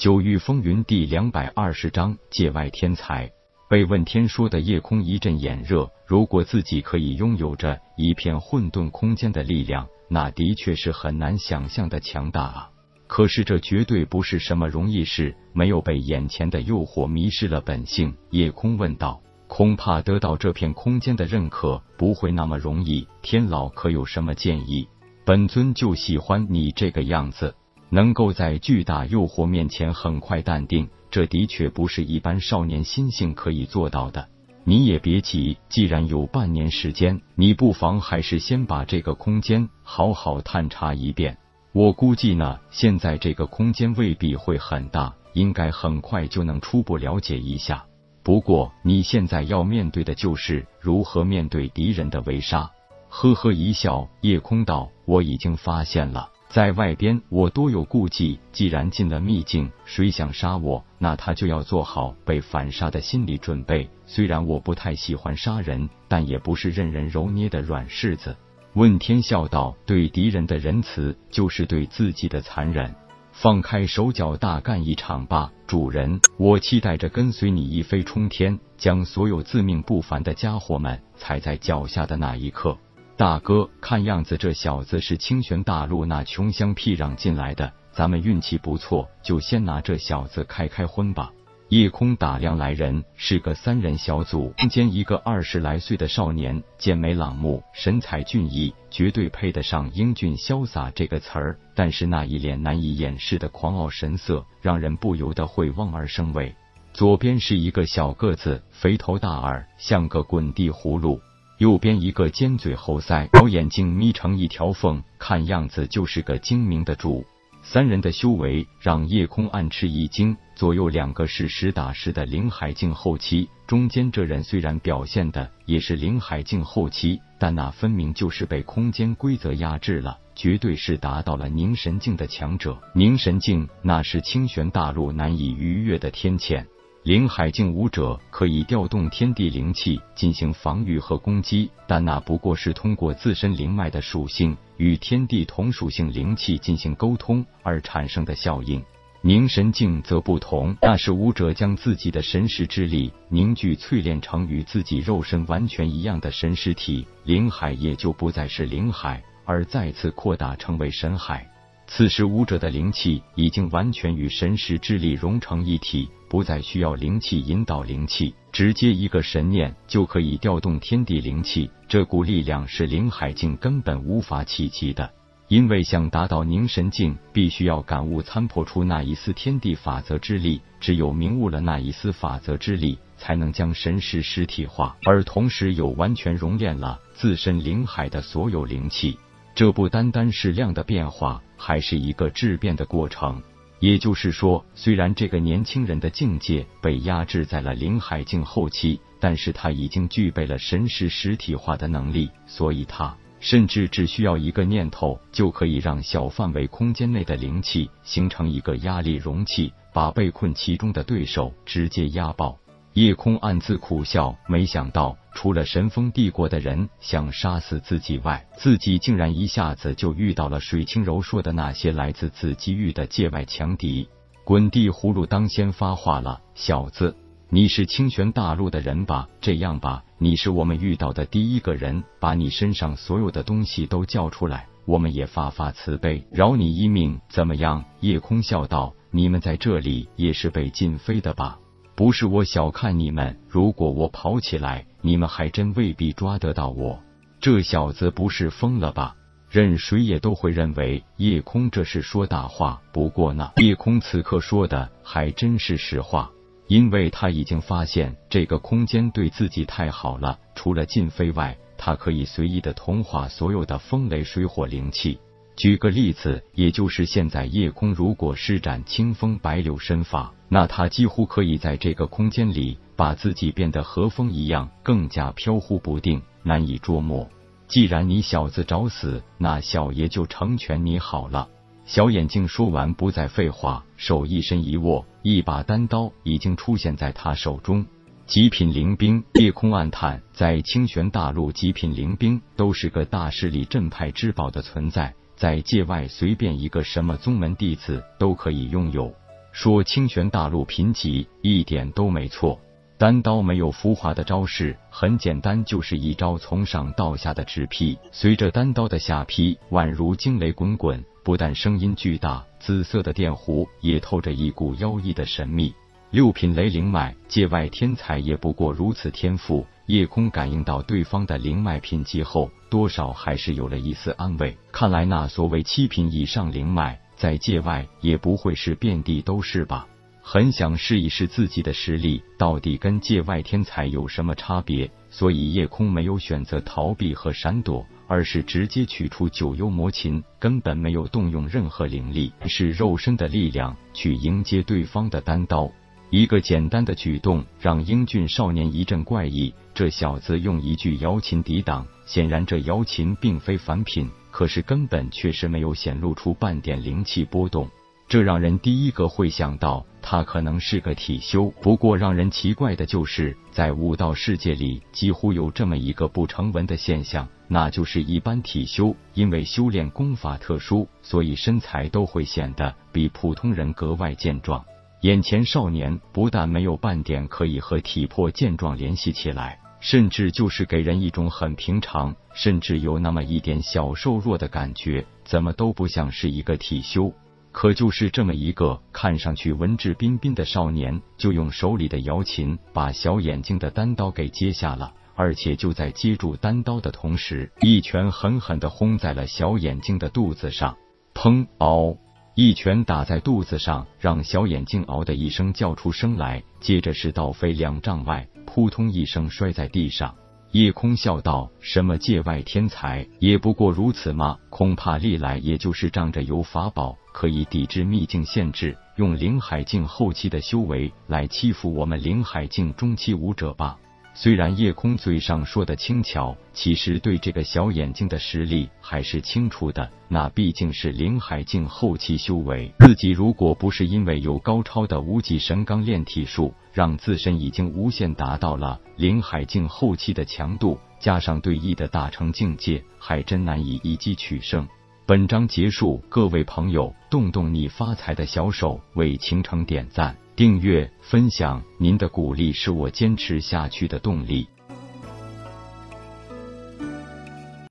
九域风云第两百二十章界外天才。被问天说的夜空一阵眼热。如果自己可以拥有着一片混沌空间的力量，那的确是很难想象的强大啊！可是这绝对不是什么容易事。没有被眼前的诱惑迷失了本性，夜空问道：“恐怕得到这片空间的认可不会那么容易。天老可有什么建议？本尊就喜欢你这个样子。”能够在巨大诱惑面前很快淡定，这的确不是一般少年心性可以做到的。你也别急，既然有半年时间，你不妨还是先把这个空间好好探查一遍。我估计呢，现在这个空间未必会很大，应该很快就能初步了解一下。不过你现在要面对的就是如何面对敌人的围杀。呵呵一笑，夜空道：“我已经发现了。”在外边，我多有顾忌。既然进了秘境，谁想杀我，那他就要做好被反杀的心理准备。虽然我不太喜欢杀人，但也不是任人揉捏的软柿子。问天笑道：“对敌人的仁慈，就是对自己的残忍。放开手脚，大干一场吧，主人！我期待着跟随你一飞冲天，将所有自命不凡的家伙们踩在脚下的那一刻。”大哥，看样子这小子是清玄大陆那穷乡僻壤进来的，咱们运气不错，就先拿这小子开开荤吧。夜空打量来人，是个三人小组，中间一个二十来岁的少年，剑眉朗目，神采俊逸，绝对配得上英俊潇洒这个词儿。但是那一脸难以掩饰的狂傲神色，让人不由得会望而生畏。左边是一个小个子，肥头大耳，像个滚地葫芦。右边一个尖嘴猴腮，小眼睛眯成一条缝，看样子就是个精明的主。三人的修为让夜空暗吃一惊。左右两个是实打实的灵海境后期，中间这人虽然表现的也是灵海境后期，但那分明就是被空间规则压制了，绝对是达到了凝神境的强者。凝神境那是清玄大陆难以逾越的天堑。灵海境武者可以调动天地灵气进行防御和攻击，但那不过是通过自身灵脉的属性与天地同属性灵气进行沟通而产生的效应。凝神境则不同，那是武者将自己的神识之力凝聚淬炼成与自己肉身完全一样的神识体，灵海也就不再是灵海，而再次扩大成为神海。此时，武者的灵气已经完全与神识之力融成一体，不再需要灵气引导灵气，直接一个神念就可以调动天地灵气。这股力量是灵海境根本无法企及的，因为想达到凝神境，必须要感悟参破出那一丝天地法则之力，只有明悟了那一丝法则之力，才能将神识实体化，而同时又完全熔炼了自身灵海的所有灵气。这不单单是量的变化，还是一个质变的过程。也就是说，虽然这个年轻人的境界被压制在了灵海境后期，但是他已经具备了神识实体化的能力，所以他甚至只需要一个念头，就可以让小范围空间内的灵气形成一个压力容器，把被困其中的对手直接压爆。夜空暗自苦笑，没想到除了神风帝国的人想杀死自己外，自己竟然一下子就遇到了水清柔说的那些来自紫极域的界外强敌。滚地葫芦当先发话了：“小子，你是清玄大陆的人吧？这样吧，你是我们遇到的第一个人，把你身上所有的东西都叫出来，我们也发发慈悲，饶你一命，怎么样？”夜空笑道：“你们在这里也是被禁飞的吧？”不是我小看你们，如果我跑起来，你们还真未必抓得到我。这小子不是疯了吧？任谁也都会认为夜空这是说大话。不过呢，夜空此刻说的还真是实话，因为他已经发现这个空间对自己太好了，除了禁飞外，他可以随意的同化所有的风雷水火灵气。举个例子，也就是现在夜空如果施展清风白柳身法，那他几乎可以在这个空间里把自己变得和风一样，更加飘忽不定，难以捉摸。既然你小子找死，那小爷就成全你好了。小眼睛说完，不再废话，手一伸一握，一把单刀已经出现在他手中。极品灵兵，夜空暗叹，在清玄大陆，极品灵兵都是个大势力镇派之宝的存在。在界外，随便一个什么宗门弟子都可以拥有。说清玄大陆贫瘠，一点都没错。单刀没有浮华的招式，很简单，就是一招从上到下的直劈。随着单刀的下劈，宛如惊雷滚滚，不但声音巨大，紫色的电弧也透着一股妖异的神秘。六品雷灵脉，界外天才也不过如此天赋。夜空感应到对方的灵脉品级后，多少还是有了一丝安慰。看来那所谓七品以上灵脉，在界外也不会是遍地都是吧。很想试一试自己的实力到底跟界外天才有什么差别，所以夜空没有选择逃避和闪躲，而是直接取出九幽魔琴，根本没有动用任何灵力，是肉身的力量去迎接对方的单刀。一个简单的举动让英俊少年一阵怪异，这小子用一具瑶琴抵挡，显然这瑶琴并非凡品，可是根本确实没有显露出半点灵气波动。这让人第一个会想到他可能是个体修。不过让人奇怪的就是在武道世界里，几乎有这么一个不成文的现象，那就是一般体修因为修炼功法特殊，所以身材都会显得比普通人格外健壮。眼前少年不但没有半点可以和体魄健壮联系起来，甚至就是给人一种很平常，甚至有那么一点小瘦弱的感觉，怎么都不像是一个体修。可就是这么一个看上去文质彬彬的少年，就用手里的瑶琴把小眼睛的单刀给接下了，而且就在接住单刀的同时，一拳狠狠的轰在了小眼睛的肚子上。砰！嗷！一拳打在肚子上，让小眼睛嗷的一声叫出声来，接着是倒飞两丈外，扑通一声摔在地上。夜空笑道：“什么界外天才，也不过如此嘛？恐怕历来也就是仗着有法宝可以抵制秘境限制，用灵海境后期的修为来欺负我们灵海境中期武者吧。”虽然夜空嘴上说的轻巧，其实对这个小眼睛的实力还是清楚的。那毕竟是灵海境后期修为，自己如果不是因为有高超的无极神钢炼体术，让自身已经无限达到了灵海境后期的强度，加上对弈的大成境界，还真难以一击取胜。本章结束，各位朋友，动动你发财的小手，为倾城点赞。订阅、分享，您的鼓励是我坚持下去的动力。